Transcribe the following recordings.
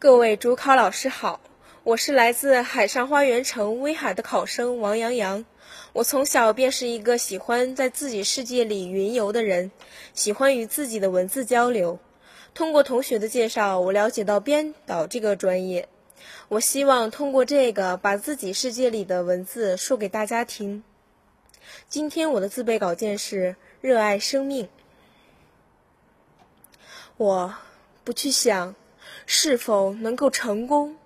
各位主考老师好，我是来自海上花园城威海的考生王洋洋。我从小便是一个喜欢在自己世界里云游的人，喜欢与自己的文字交流。通过同学的介绍，我了解到编导这个专业。我希望通过这个，把自己世界里的文字说给大家听。今天我的自备稿件是热爱生命。我不去想。是否能够成功？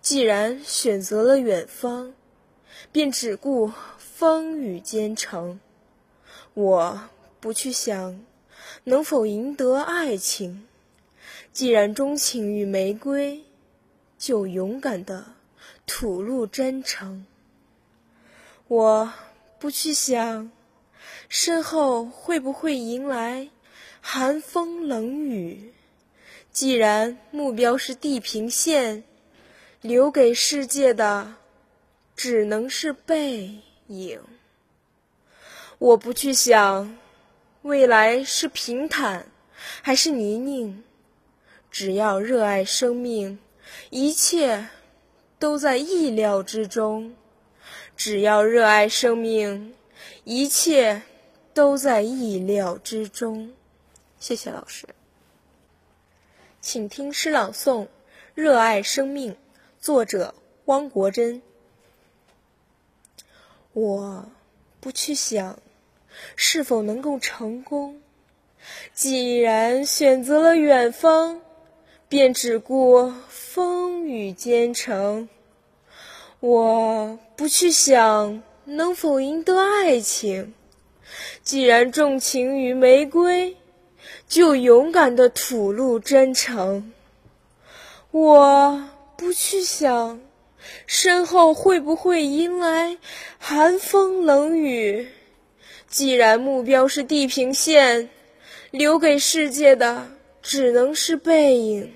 既然选择了远方，便只顾风雨兼程。我不去想能否赢得爱情，既然钟情于玫瑰，就勇敢的吐露真诚。我不去想身后会不会迎来寒风冷雨。既然目标是地平线，留给世界的只能是背影。我不去想未来是平坦还是泥泞，只要热爱生命，一切都在意料之中。只要热爱生命，一切都在意料之中。谢谢老师。请听诗朗诵《热爱生命》，作者汪国真。我不去想是否能够成功，既然选择了远方，便只顾风雨兼程。我不去想能否赢得爱情，既然钟情于玫瑰。就勇敢的吐露真诚。我不去想身后会不会迎来寒风冷雨，既然目标是地平线，留给世界的只能是背影。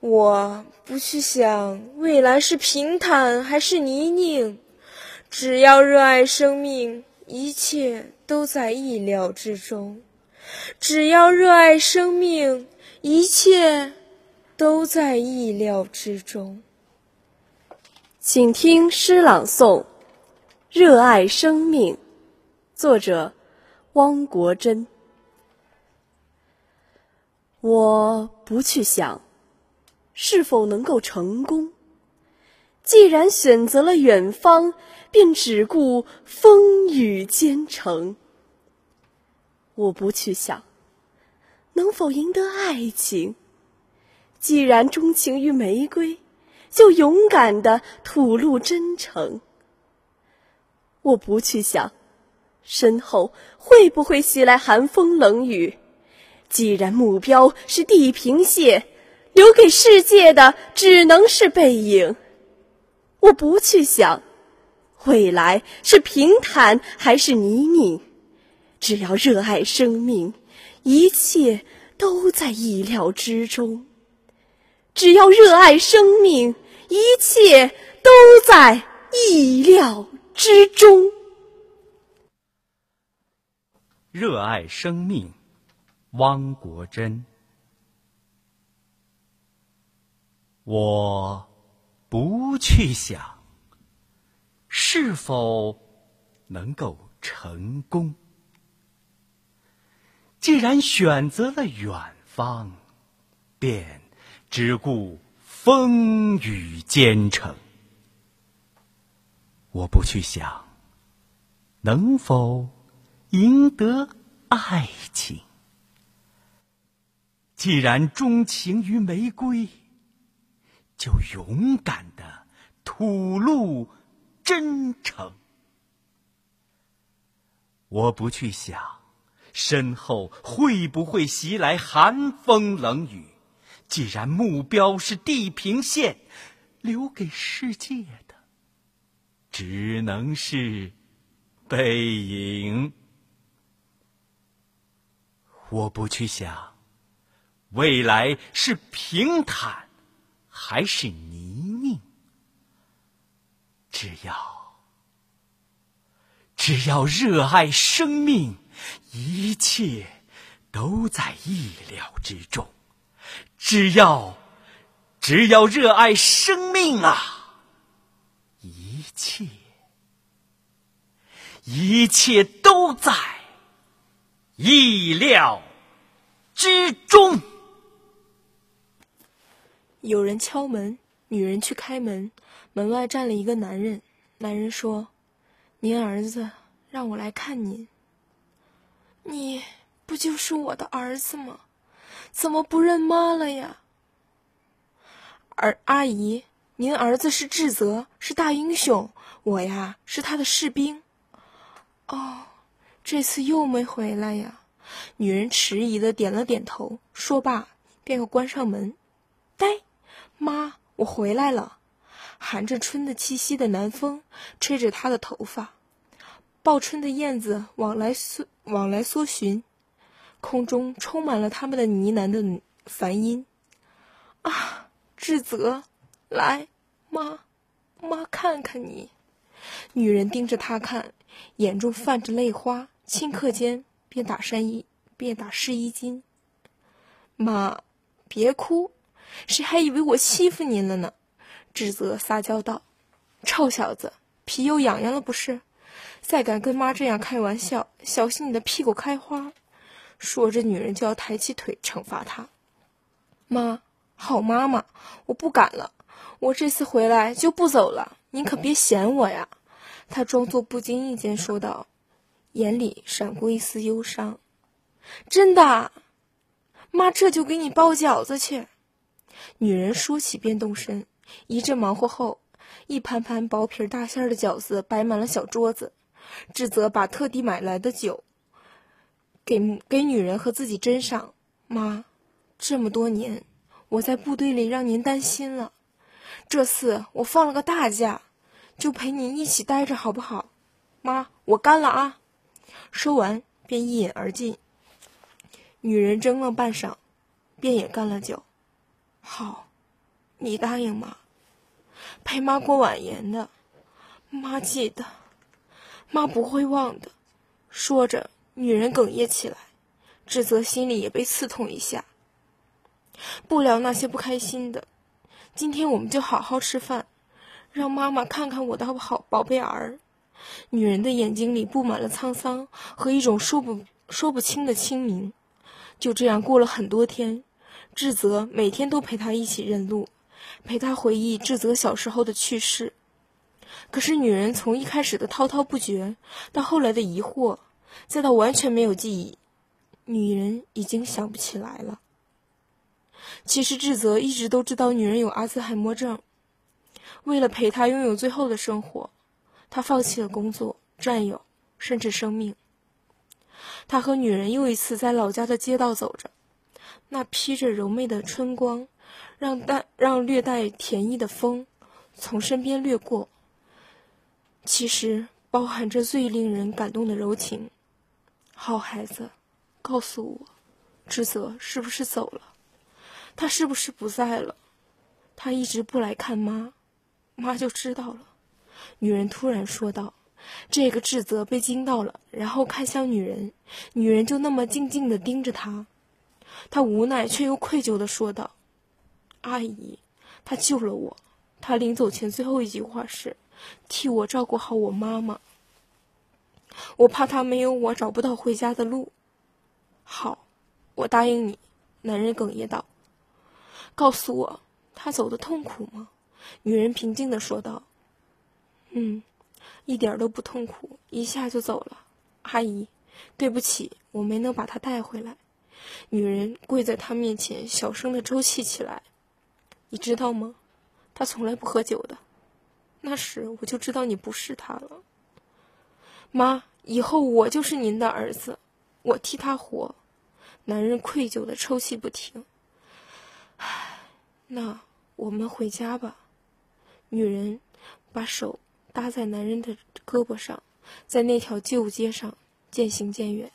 我不去想未来是平坦还是泥泞，只要热爱生命，一切都在意料之中。只要热爱生命，一切都在意料之中。请听诗朗诵《热爱生命》，作者汪国真。我不去想是否能够成功，既然选择了远方，便只顾风雨兼程。我不去想能否赢得爱情，既然钟情于玫瑰，就勇敢的吐露真诚。我不去想身后会不会袭来寒风冷雨，既然目标是地平线，留给世界的只能是背影。我不去想未来是平坦还是泥泞。只要热爱生命，一切都在意料之中。只要热爱生命，一切都在意料之中。热爱生命，汪国真。我不去想是否能够成功。既然选择了远方，便只顾风雨兼程。我不去想能否赢得爱情。既然钟情于玫瑰，就勇敢的吐露真诚。我不去想。身后会不会袭来寒风冷雨？既然目标是地平线，留给世界的只能是背影。我不去想未来是平坦还是泥泞，只要只要热爱生命。一切都在意料之中，只要只要热爱生命啊，一切，一切都在意料之中。有人敲门，女人去开门，门外站了一个男人。男人说：“您儿子让我来看您。你不就是我的儿子吗？怎么不认妈了呀？”儿阿姨，您儿子是智泽，是大英雄，我呀是他的士兵。哦，这次又没回来呀？女人迟疑的点了点头，说罢便要关上门。呆。妈，我回来了。含着春的气息的南风吹着她的头发，报春的燕子往来梭往来搜寻，空中充满了他们的呢喃的梵音。啊，志泽，来，妈，妈看看你。女人盯着他看，眼中泛着泪花，顷刻间便打湿衣，便打湿衣襟。妈，别哭。谁还以为我欺负您了呢？智泽撒娇道：“臭小子，皮又痒痒了不是？再敢跟妈这样开玩笑，小心你的屁股开花！”说着，女人就要抬起腿惩罚他。妈，好妈妈，我不敢了，我这次回来就不走了，您可别嫌我呀。他装作不经意间说道，眼里闪过一丝忧伤。真的，妈，这就给你包饺子去。女人说起便动身，一阵忙活后，一盘盘薄皮大馅的饺子摆满了小桌子。智泽把特地买来的酒给给女人和自己斟上。妈，这么多年我在部队里让您担心了，这次我放了个大假，就陪您一起待着好不好？妈，我干了啊！说完便一饮而尽。女人怔了半晌，便也干了酒。好，你答应吗？陪妈过晚年的，妈记得，妈不会忘的。说着，女人哽咽起来，志泽心里也被刺痛一下。不聊那些不开心的，今天我们就好好吃饭，让妈妈看看我的好宝贝儿。女人的眼睛里布满了沧桑和一种说不说不清的清明。就这样过了很多天。志泽每天都陪她一起认路，陪他回忆智泽小时候的趣事。可是女人从一开始的滔滔不绝，到后来的疑惑，再到完全没有记忆，女人已经想不起来了。其实智泽一直都知道女人有阿兹海默症，为了陪她拥有最后的生活，他放弃了工作、战友，甚至生命。他和女人又一次在老家的街道走着。那披着柔媚的春光，让带让略带甜意的风从身边掠过。其实包含着最令人感动的柔情。好孩子，告诉我，智泽是不是走了？他是不是不在了？他一直不来看妈，妈就知道了。女人突然说道：“这个智泽被惊到了，然后看向女人，女人就那么静静地盯着他。”他无奈却又愧疚的说道：“阿姨，他救了我。他临走前最后一句话是，替我照顾好我妈妈。我怕他没有我找不到回家的路。好，我答应你。”男人哽咽道：“告诉我，他走的痛苦吗？”女人平静的说道：“嗯，一点都不痛苦，一下就走了。阿姨，对不起，我没能把他带回来。”女人跪在他面前，小声的抽泣起来。你知道吗？他从来不喝酒的。那时我就知道你不是他了。妈，以后我就是您的儿子，我替他活。男人愧疚的抽泣不停。唉，那我们回家吧。女人把手搭在男人的胳膊上，在那条旧街上渐行渐远。